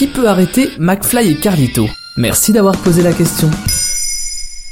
qui peut arrêter McFly et Carlito? Merci d'avoir posé la question.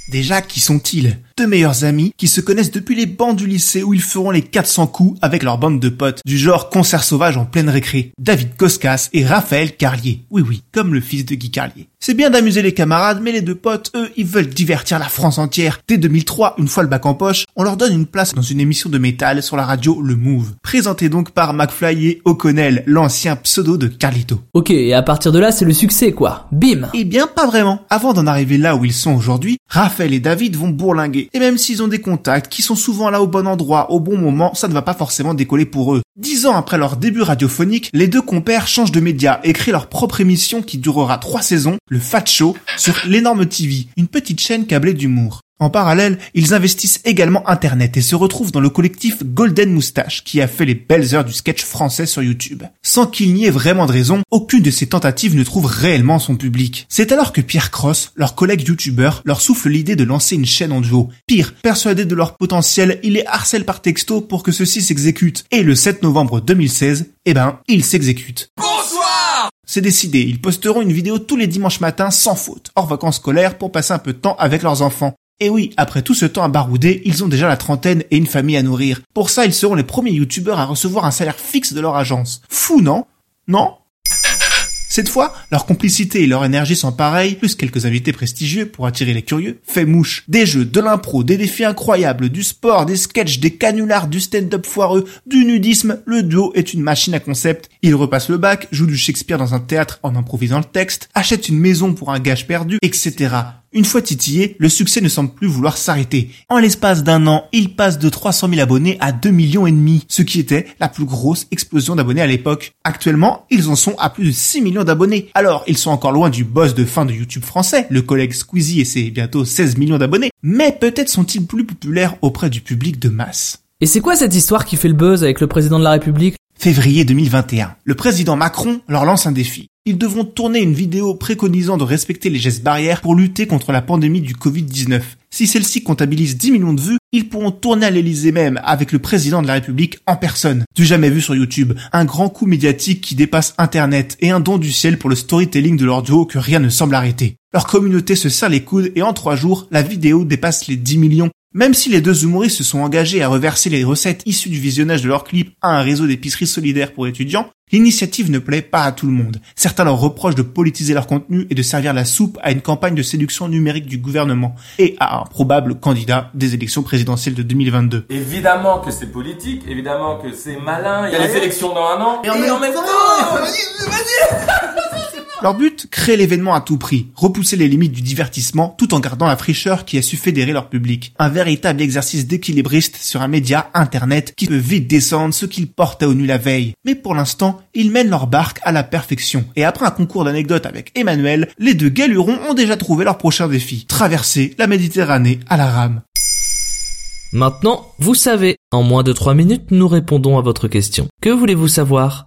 Déjà, qui sont-ils? Deux meilleurs amis qui se connaissent depuis les bancs du lycée où ils feront les 400 coups avec leur bande de potes, du genre concert sauvage en pleine récré. David Koskas et Raphaël Carlier. Oui oui, comme le fils de Guy Carlier. C'est bien d'amuser les camarades, mais les deux potes, eux, ils veulent divertir la France entière. Dès 2003, une fois le bac en poche, on leur donne une place dans une émission de métal sur la radio Le Move. Présenté donc par McFly et O'Connell, l'ancien pseudo de Carlito. Ok, et à partir de là, c'est le succès quoi. Bim Eh bien, pas vraiment. Avant d'en arriver là où ils sont aujourd'hui, Raphaël et David vont bourlinguer. Et même s'ils ont des contacts qui sont souvent là au bon endroit, au bon moment, ça ne va pas forcément décoller pour eux. Dix ans après leur début radiophonique, les deux compères changent de média et créent leur propre émission qui durera trois saisons, le Fat Show, sur l'énorme TV, une petite chaîne câblée d'humour. En parallèle, ils investissent également Internet et se retrouvent dans le collectif Golden Moustache qui a fait les belles heures du sketch français sur YouTube. Sans qu'il n'y ait vraiment de raison, aucune de ces tentatives ne trouve réellement son public. C'est alors que Pierre Cross, leur collègue youtubeur, leur souffle l'idée de lancer une chaîne en duo. Pire, persuadé de leur potentiel, il les harcèle par texto pour que ceux-ci s'exécutent. Et le 7 novembre 2016, eh ben, ils s'exécutent. C'est décidé, ils posteront une vidéo tous les dimanches matins sans faute, hors vacances scolaires pour passer un peu de temps avec leurs enfants. Et oui, après tout ce temps à barouder, ils ont déjà la trentaine et une famille à nourrir. Pour ça, ils seront les premiers youtubeurs à recevoir un salaire fixe de leur agence. Fou, non? Non? Cette fois, leur complicité et leur énergie sont pareilles, plus quelques invités prestigieux pour attirer les curieux, fait mouche. Des jeux, de l'impro, des défis incroyables, du sport, des sketchs, des canulars, du stand-up foireux, du nudisme, le duo est une machine à concept. Ils repassent le bac, jouent du Shakespeare dans un théâtre en improvisant le texte, achètent une maison pour un gage perdu, etc. Une fois titillé, le succès ne semble plus vouloir s'arrêter. En l'espace d'un an, ils passent de 300 000 abonnés à 2 millions et demi, ce qui était la plus grosse explosion d'abonnés à l'époque. Actuellement, ils en sont à plus de 6 millions d'abonnés. Alors, ils sont encore loin du boss de fin de YouTube français, le collègue Squeezie et ses bientôt 16 millions d'abonnés, mais peut-être sont-ils plus populaires auprès du public de masse. Et c'est quoi cette histoire qui fait le buzz avec le président de la République? Février 2021. Le président Macron leur lance un défi ils devront tourner une vidéo préconisant de respecter les gestes barrières pour lutter contre la pandémie du Covid-19. Si celle-ci comptabilise 10 millions de vues, ils pourront tourner à l'Elysée même avec le président de la République en personne. Du jamais vu sur YouTube, un grand coup médiatique qui dépasse Internet et un don du ciel pour le storytelling de leur duo que rien ne semble arrêter. Leur communauté se serre les coudes et en trois jours, la vidéo dépasse les 10 millions même si les deux humoristes se sont engagés à reverser les recettes issues du visionnage de leur clip à un réseau d'épiceries solidaires pour étudiants, l'initiative ne plaît pas à tout le monde. Certains leur reprochent de politiser leur contenu et de servir la soupe à une campagne de séduction numérique du gouvernement et à un probable candidat des élections présidentielles de 2022. Évidemment que c'est politique, évidemment que c'est malin, il y a les élections dans un an, et, en même temps... Leur but, créer l'événement à tout prix, repousser les limites du divertissement tout en gardant la fraîcheur qui a su fédérer leur public. Un véritable exercice d'équilibriste sur un média internet qui peut vite descendre ce qu'ils portaient au nu la veille. Mais pour l'instant, ils mènent leur barque à la perfection. Et après un concours d'anecdotes avec Emmanuel, les deux galurons ont déjà trouvé leur prochain défi. Traverser la Méditerranée à la rame. Maintenant, vous savez, en moins de 3 minutes, nous répondons à votre question. Que voulez-vous savoir?